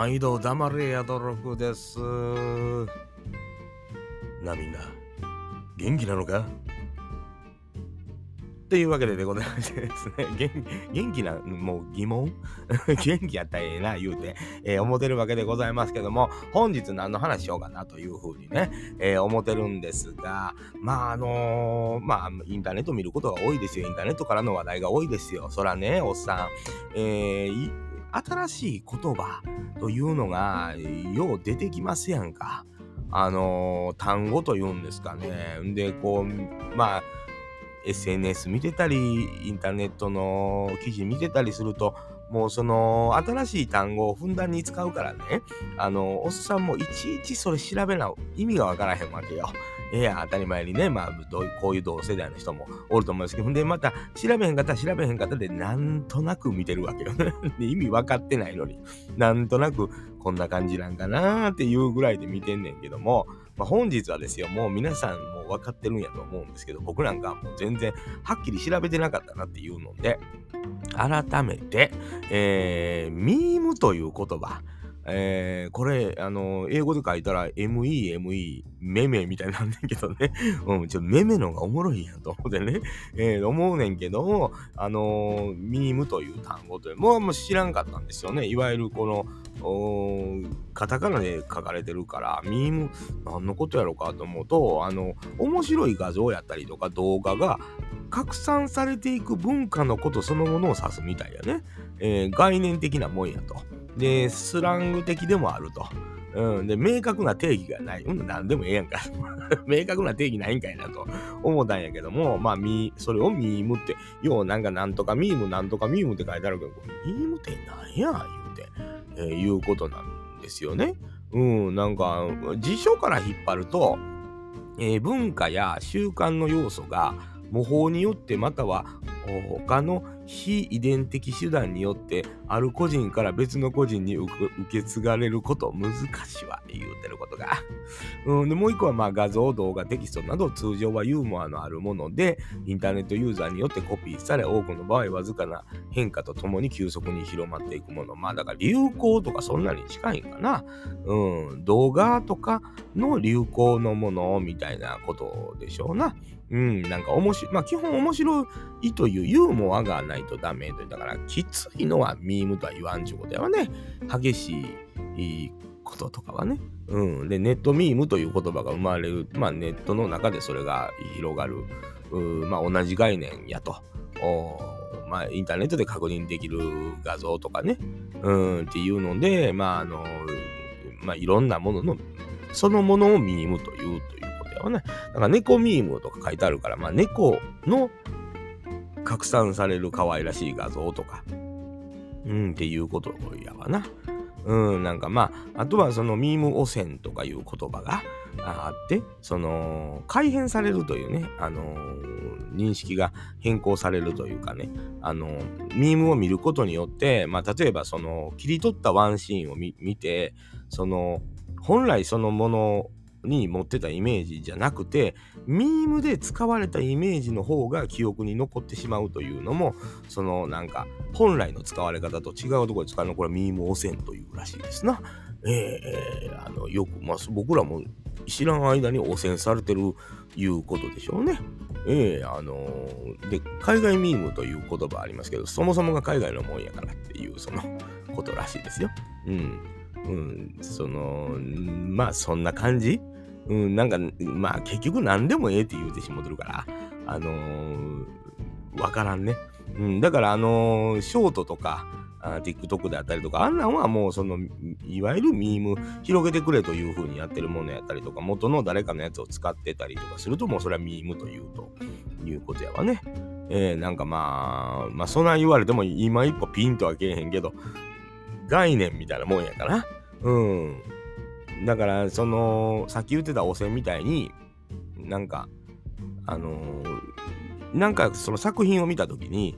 毎度黙れやドロフです。なみんな、元気なのか？っていうわけででございましてですね、元気な、もう疑問？元気やったらええな言うて、えー思ってるわけでございますけども、本日何の話しようかなというふうにね、えー思ってるんですが、まああのーまあインターネット見ることが多いですよ。インターネットからの話題が多いですよ。そらね、おっさん。えー新しい言葉というのがよう出てきますやんか。あのー単語というんですかね。で、こう、まあ、SNS 見てたり、インターネットの記事見てたりすると、もうその新しい単語をふんだんに使うからね、あの、おっさんもいちいちそれ調べな意味がわからへんわけよ。いや、当たり前にね、まあ、どうこういう同世代の人もおると思うんですけど、んで、また、調べへんかったら調べへんかったで、なんとなく見てるわけよ。で意味分かってないのに、なんとなくこんな感じなんかなーっていうぐらいで見てんねんけども、まあ、本日はですよ、もう皆さんもう分かってるんやと思うんですけど、僕なんかもう全然はっきり調べてなかったなっていうので、改めて、えー、ミームという言葉、えーこれ、あの、英語で書いたら ME、ME、メメみたいになんねんけどね。うん、ちょ、メメのがおもろいやんと思ってね。えー思うねんけども、あのーミームという単語という、もうもう知らんかったんですよね。いわゆるこの、おーカタカナで書かれてるから、ミーム、何のことやろうかと思うと、あの、面白い画像やったりとか動画が拡散されていく文化のことそのものを指すみたいやね。えー概念的なもんやと。で、スラング的でもあると。うん、で、明確な定義がない。うん、なんでもええやんか。明確な定義ないんかいなと思ったんやけども、まあ、ミそれをミームって、ようなんかなんとかミームなんとかミームって書いてあるけど、ミームってなんや言うて、えーいうことなんですよね。うん、なんか、辞書から引っ張ると、えー文化や習慣の要素が模倣によってまたは他の非遺伝的手段によってある個人から別の個人に受け継がれること難しいわ言うてることが。うん、でもう一個はまあ画像動画テキストなど通常はユーモアのあるものでインターネットユーザーによってコピーされ多くの場合わずかな変化とともに急速に広まっていくものまあだから流行とかそんなに近いんかな。うん、動画とかの流行のものみたいなことでしょうな。うん、なんか面白、まあ基本面白いというユーモアがないとダメという、だからきついのはミームとは言わんちゅうことやわね。激しいこととかはね。うん。で、ネットミームという言葉が生まれる、まあネットの中でそれが広がる、うまあ同じ概念やと。おまあインターネットで確認できる画像とかね。うん、っていうので、まああの、まあいろんなものの、そのものをミームというということやわね。だから猫ミームとか書いてあるから、まあ猫の拡散される可愛らしい画像とか、うん、っていうことやわな。うん、なんかまあ、あとはそのミーム汚染とかいう言葉があって、その、改変されるというね、あのー認識が変更されるというかね、あのーミームを見ることによって、まあ、例えばその、切り取ったワンシーンを見て、その、本来そのものに持ってたイメージじゃなくて、ミームで使われたイメージの方が記憶に残ってしまうというのも、そのなんか本来の使われ方と違うところで使うのこれはミーム汚染というらしいですな。えー、あのよく、まあ、僕らも知らん間に汚染されてるいうことでしょうね。ええあのーで、海外ミームという言葉ありますけど、そもそもが海外のもんやからっていうそのことらしいですよ。うん。うん、その、まあそんな感じうん、なんか、まあ結局何でもええって言うてしもてるから、あのーわからんね。うん、だからあのーショートとか、あ TikTok であったりとか、あんなんはもうその、いわゆるミーム広げてくれという風にやってるものやったりとか、元の誰かのやつを使ってたりとかすると、もうそれはミームというということやわね。えー、なんかまあ、まあそんな言われても今一歩ピンとはけえへんけど、概念みたいなもんやから。うん。だから、その、さっき言ってた汚染みたいに、なんか、あのーなんかその作品を見たときに、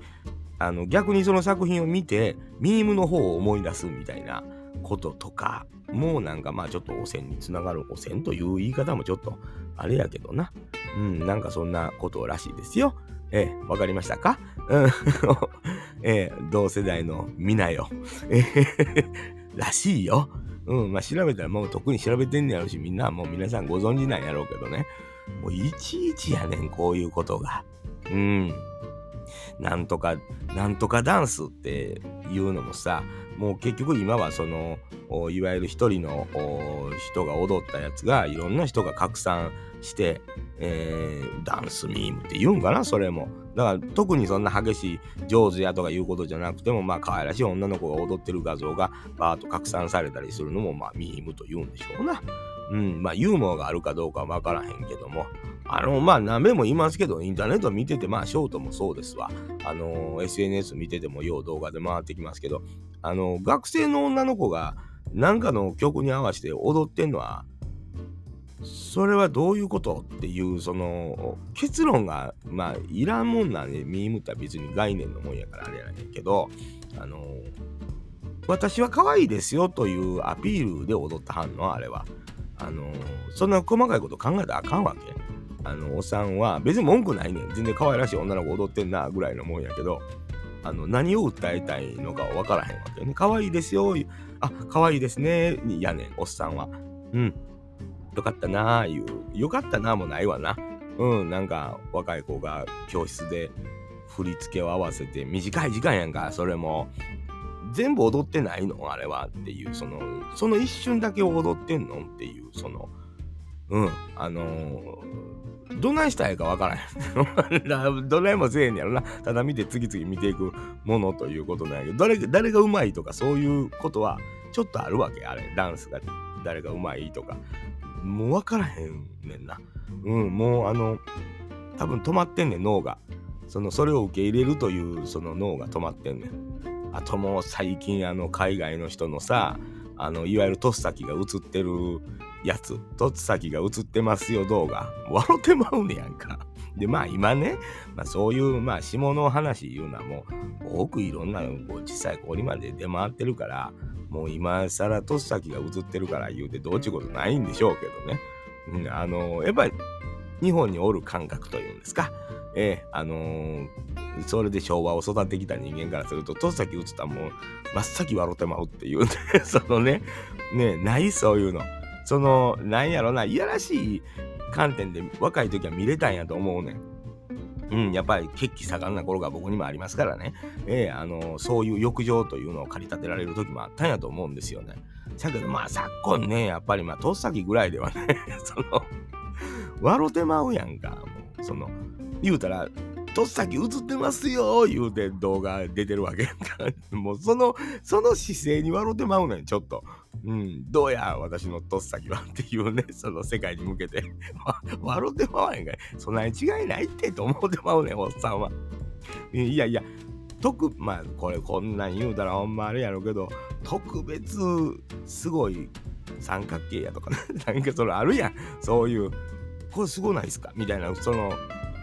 あの逆にその作品を見て、ミームの方を思い出すみたいなこととか、もうなんかまあちょっと汚染につながる汚染という言い方もちょっとあれやけどな。うん、なんかそんなことらしいですよ。ええ、わかりましたか？うん。ええ、同世代のみなよ。ええらしいよ。うん、まあ調べたらもう特に調べてんねやろうし、みんなもう皆さんご存知なんやろうけどね。もういちいちやねん、こういうことが。うん。なんとか、なんとかダンスっていうのもさ、もう結局今はその、いわゆる一人の人が踊ったやつがいろんな人が拡散して、えー、ダンスミームって言うんかなそれも。だから特にそんな激しい上手やとかいうことじゃなくてもまあ可愛らしい女の子が踊ってる画像がバーッと拡散されたりするのもまあミームと言うんでしょうな。うん、まあユーモアがあるかどうかは分からへんけども。あの、まあ何べも言いますけど、インターネット見てて、まあショートもそうですわ。あの、SNS 見ててもよう動画で回ってきますけど、あの、学生の女の子がなんかの曲に合わせて踊ってんのは、それはどういうこと？っていうその結論がまあいらんもんなんでミームって別に概念のもんやからあれやねんけどあの私は可愛いですよというアピールで踊ったはんのあれは。あのそんな細かいこと考えたらあかんわけ。あのおっさんは別に文句ないねん。全然可愛らしい女の子踊ってんなぐらいのもんやけどあの何を訴えたいのか分からへんわけよね。可愛いですよあ可愛いですねやねんおっさんは。うん。よかったなあいう、よかったなあもないわな。うん、なんか若い子が教室で振り付けを合わせて短い時間やんか、それも。全部踊ってないの？あれはっていう、その、その一瞬だけ踊ってんのっていう、その、うん、あのー、どないしたいかわからへん。どないもせえんやろな。ただ見て次々見ていくものということなんやけど、誰誰がうまいとかそういうことはちょっとあるわけ、あれ。ダンスが誰がうまいとか。もう分からへんねんな。うん、もうあの、多分止まってんねん、脳が。その、それを受け入れるという、その脳が止まってんねん。あともう最近、あの、海外の人のさ、あの、いわゆるトッサキが映ってるやつ、トッサキが映ってますよ動画、笑ってまうねやんか。で、まあ今ね、まあそういう、まあ下の話いうのはもう、多くいろんな、こう小さいこりまで出回ってるから、もう今更とっさきが映ってるから言うてどうちゅうことないんでしょうけどね。うん、あのやっぱり日本におる感覚というんですか。ええあのー、それで昭和を育ってきた人間からすると、とっさき映ったらもう真っ先笑ってまうっていうね、そのね、ね、ないそういうの。その、なんやろな、いやらしい観点で若い時は見れたんやと思うねん。うん、やっぱり血気盛んな頃が僕にもありますからね、えー、あのそういう浴場というのを駆り立てられる時もあったんやと思うんですよね。だけどまあ昨今ねやっぱりまあとっさきぐらいではね その笑うてまうやんかもうその言うたらとっさき映ってますよ言うて動画出てるわけやんか もうそのその姿勢に笑うてまうねんちょっとうん、どうや、私のとっさきはっていうね、その世界に向けて、笑ってまわへんかい。そんなに違いないってと思ってまうねん、おっさんは。いやいや、特、まあ、これこんなん言うたらほんまあれやろうけど、特別すごい三角形やとかね、なんかそれあるやん。そういう、これすごないっすか？みたいな、その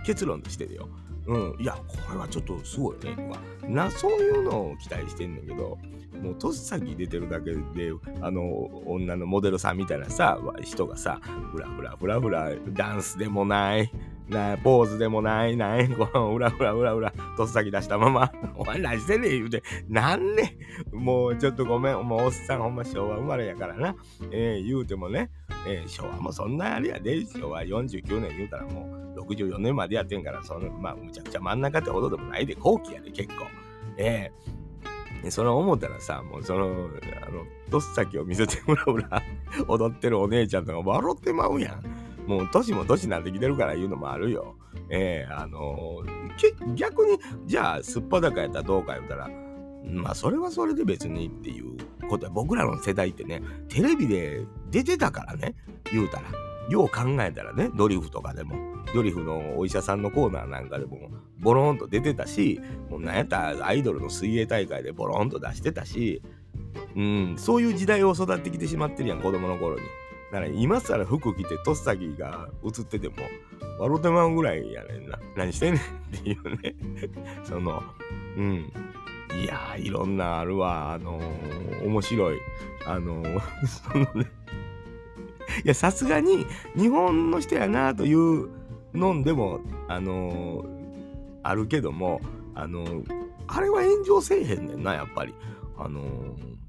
結論としてるよ。うん、いや、これはちょっとすごいね、とか、な、そういうのを期待してんだけど、もうとっさき出てるだけであの女のモデルさんみたいなさ人がさふらふらふらふらダンスでもないなポーズでもないない このうらふらうらうらとっさき出したまま お前何してんねん言うてなんねもうちょっとごめんもうおっさんほんま昭和生まれやからな。えー、言うてもね、えー、昭和もそんなあれやで。昭和49年言うたらもう64年までやってんからそのまあむちゃくちゃ真ん中ってほどでもないで後期やで結構えーで、それ思ったらさ、もうその、あの、とっさきを見せてもらうら、踊ってるお姉ちゃんとか笑ってまうやん。もう年も年になってきてるから言うのもあるよ。ええー、あのー、逆に、じゃあ、すっぱだかやったらどうか言うたら、まあ、それはそれで別にっていうことは、僕らの世代ってね、テレビで出てたからね、言うたら。よう考えたらね、ドリフとかでも、ドリフのお医者さんのコーナーなんかでも、ボロンと出てたし、もうなんやったらアイドルの水泳大会でボロンと出してたし、うん、そういう時代を育ってきてしまってるやん、子供の頃に。だから今更服着てとっさきが映ってても、笑うてまうぐらいやねんな。何してんねん っていうね。その、うん。いや、いろんなあるわ。あのー、面白い。あのー、そのね、いや、さすがに日本の人やなというのんでも、あのー、あるけども、あのー、あれは炎上せえへんねんな、やっぱり。あのー、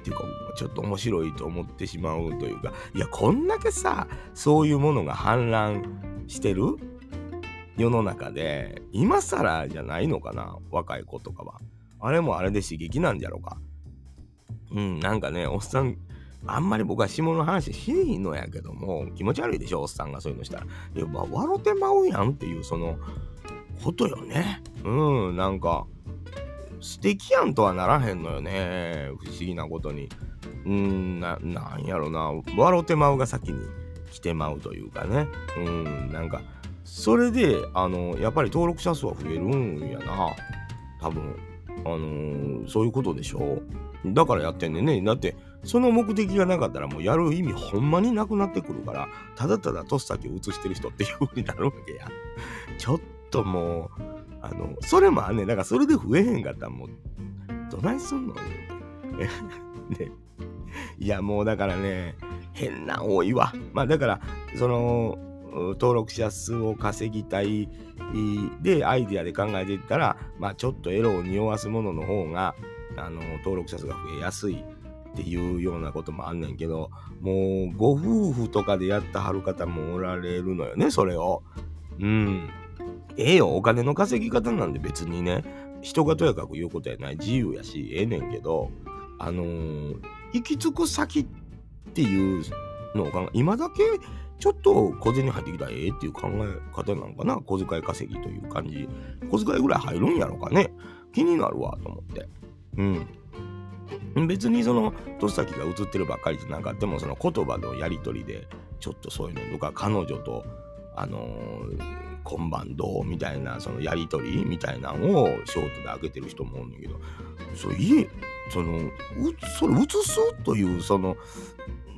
っていうかちょっと面白いと思ってしまうというか。いやこんだけさそういうものが氾濫してる世の中で今更じゃないのかな若い子とかは。あれもあれで刺激なんじゃろうか。うんなんかねおっさんあんまり僕は下の話しいのやけども気持ち悪いでしょおっさんがそういうのしたら。いや、まあ、笑ってまうやんっていうそのことよね。うんなんか素敵やんとはならへんのよね不思議なことに。うんななんやろな。笑ってまうが先に来てまうというかね。うんなんかそれであのやっぱり登録者数は増えるんやな。多分あのー、そういうことでしょ。だからやってんねんね。だってその目的がなかったらもうやる意味ほんまになくなってくるからただただトス先を映してる人っていう風になるわけや。ちょっともうあのそれもあんねん。だからそれで増えへんかったらもうどないすんの ね。いやもうだからね変な多いわ。まあだからその登録者数を稼ぎたいでアイディアで考えていったらまあちょっとエロを匂わすものの方があの登録者数が増えやすい。っていうようなこともあんねんけどもうご夫婦とかでやったはる方もおられるのよねそれを。うん。ええよお金の稼ぎ方なんで別にね人がとやかく言うことやない。自由やしええねんけどあのー、行き着く先っていうのを考え今だけちょっと小銭入ってきたらええっていう考え方なのかな小遣い稼ぎという感じ。小遣いぐらい入るんやろかね。気になるわと思って。うん。別にその年先が映ってるばっかりじゃなかってもその言葉のやり取りでちょっとそういうのとか彼女とあのー今晩どうみたいなそのやり取りみたいなのをショートで開けてる人もおんねんけどそう家そのそれ映すというその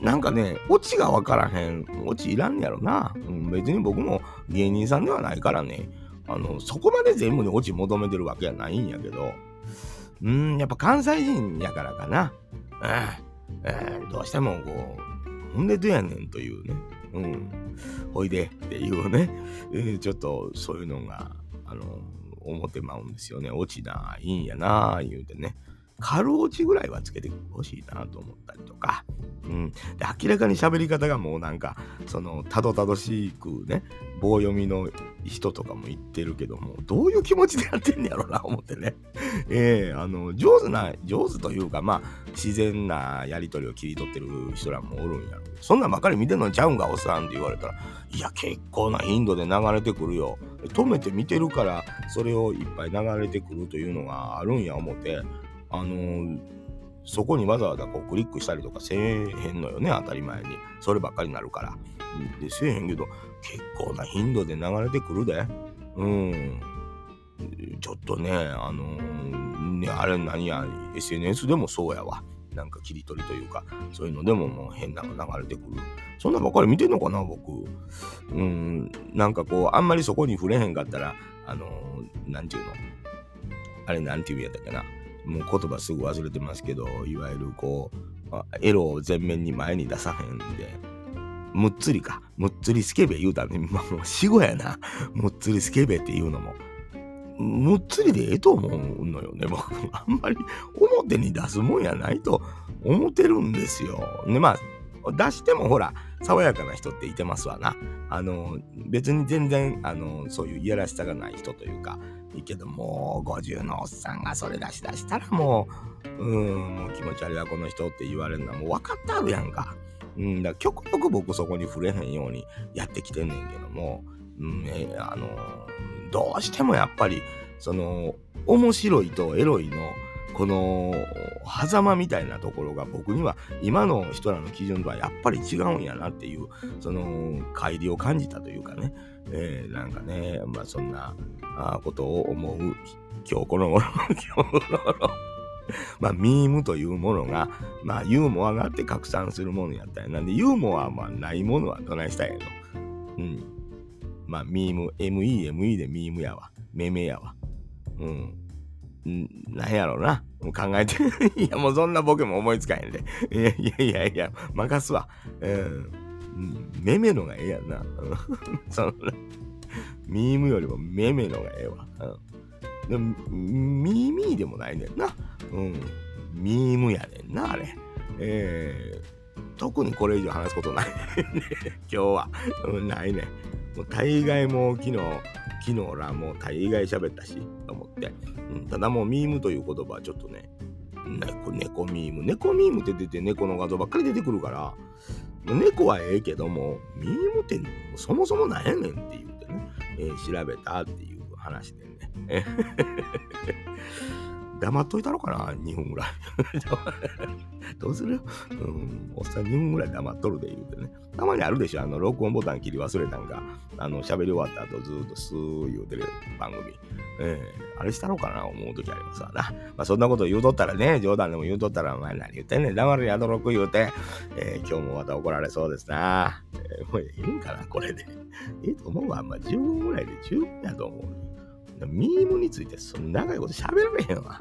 なんかねオチが分からへんオチいらんやろな、別に僕も芸人さんではないからね。あのそこまで全部にオチ求めてるわけやないんやけど。うんやっぱ関西人やからかな、うん、どうしてもこうほんでどやねんというねうん、おいでっていうね、ちょっとそういうのが、あの、思ってまうんですよね。落ちないんやな言うてね。軽落ちぐらいはつけてほしいなと思ったりとか、うん、で明らかに喋り方がもうなんかそのたどたどしくね棒読みの人とかも言ってるけどもどういう気持ちでやってんねやろな思ってね。ええー、あの上手な上手というかまあ自然なやり取りを切り取ってる人らもおるんやろ。そんなんばっかり見てんのちゃうんかおっさんって言われたら。いや結構な頻度で流れてくるよ。止めて見てるからそれをいっぱい流れてくるというのがあるんや思って。あのー、そこにわざわざこうクリックしたりとかせえへんのよね当たり前に。そればっかりになるから。でせえへんけど結構な頻度で流れてくるで。うん。ちょっとねあのー、ねあれ何や SNS でもそうやわ。なんか切り取りというかそういうのでももう変なの流れてくる。そんなばっかり見てんのかな僕。うん。なんかこうあんまりそこに触れへんかったらあの何、て言うの？あれ何て言うやったっけな？もう言葉すぐ忘れてますけどいわゆるこうエロを前面に前に出さへんでむっつりかむっつりスケベ言うたらね、もう死後やな。むっつりスケベっていうのも。むっつりでええと思うのよね僕。あんまり表に出すもんやないと思ってるんですよ。でまあ出してもほら爽やかな人っていてますわな。あの別に全然あのそういういやらしさがない人というかいいけどもう50のおっさんがそれ出し出したらもううんもう気持ち悪いわこの人って言われるのはもう分かってあるやんか。うん、だから極力僕そこに触れへんようにやってきてんねんけども、うんえあのどうしてもやっぱりその面白いとエロいのこの狭間みたいなところが僕には今の人らの基準とはやっぱり違うんやなっていうその乖離を感じたというかね、えー、なんかねまあそんなことを思う今日この頃 今日この頃。まあミームというものがまあユーモアがあって拡散するものやったりな。んでユーモアはないものはどないしたんやのうん。まあミーム MEME でミームやわ。めめやわ。うん。なんやろうな。もう考えて。いや、もうそんなボケも思いつかへんで。いやいやいやいや、任すわ。うん。めめのがええやんな。そのミームよりもめめのがええわ。うん。でも、ミーミーでもないねんな。うん。ミームやねんな、あれ。えー、特にこれ以上話すことないね今日は、うん、ないね。もう大概もう昨日、昨日らもう大概喋ったし、と思って。うん、ただもうミームという言葉はちょっとね、猫猫ミーム。猫ミームって出て猫の画像ばっかり出てくるから、猫はええけども、ミームってそもそもなんやねんって言ってね、えー、調べたっていう話でね。黙っといたろかな、2分ぐらい。どうする？うん、おっさん2分ぐらい黙っとるで言うてね。たまにあるでしょ、あの、録音ボタン切り忘れたんか、あの、喋り終わった後ずっとスー言うてる番組。えー、あれしたろかな、思う時ありますわな。まあ、そんなこと言うとったらね、冗談でも言うとったら、お前何言ってんねん、黙るやどろく言うて、えー、今日もまた怒られそうですな。えー、もういいんかな、これで。いいと思うわ。まあ、15分ぐらいで十分やと思う。ミームについてそんな長いこと喋られへんわ。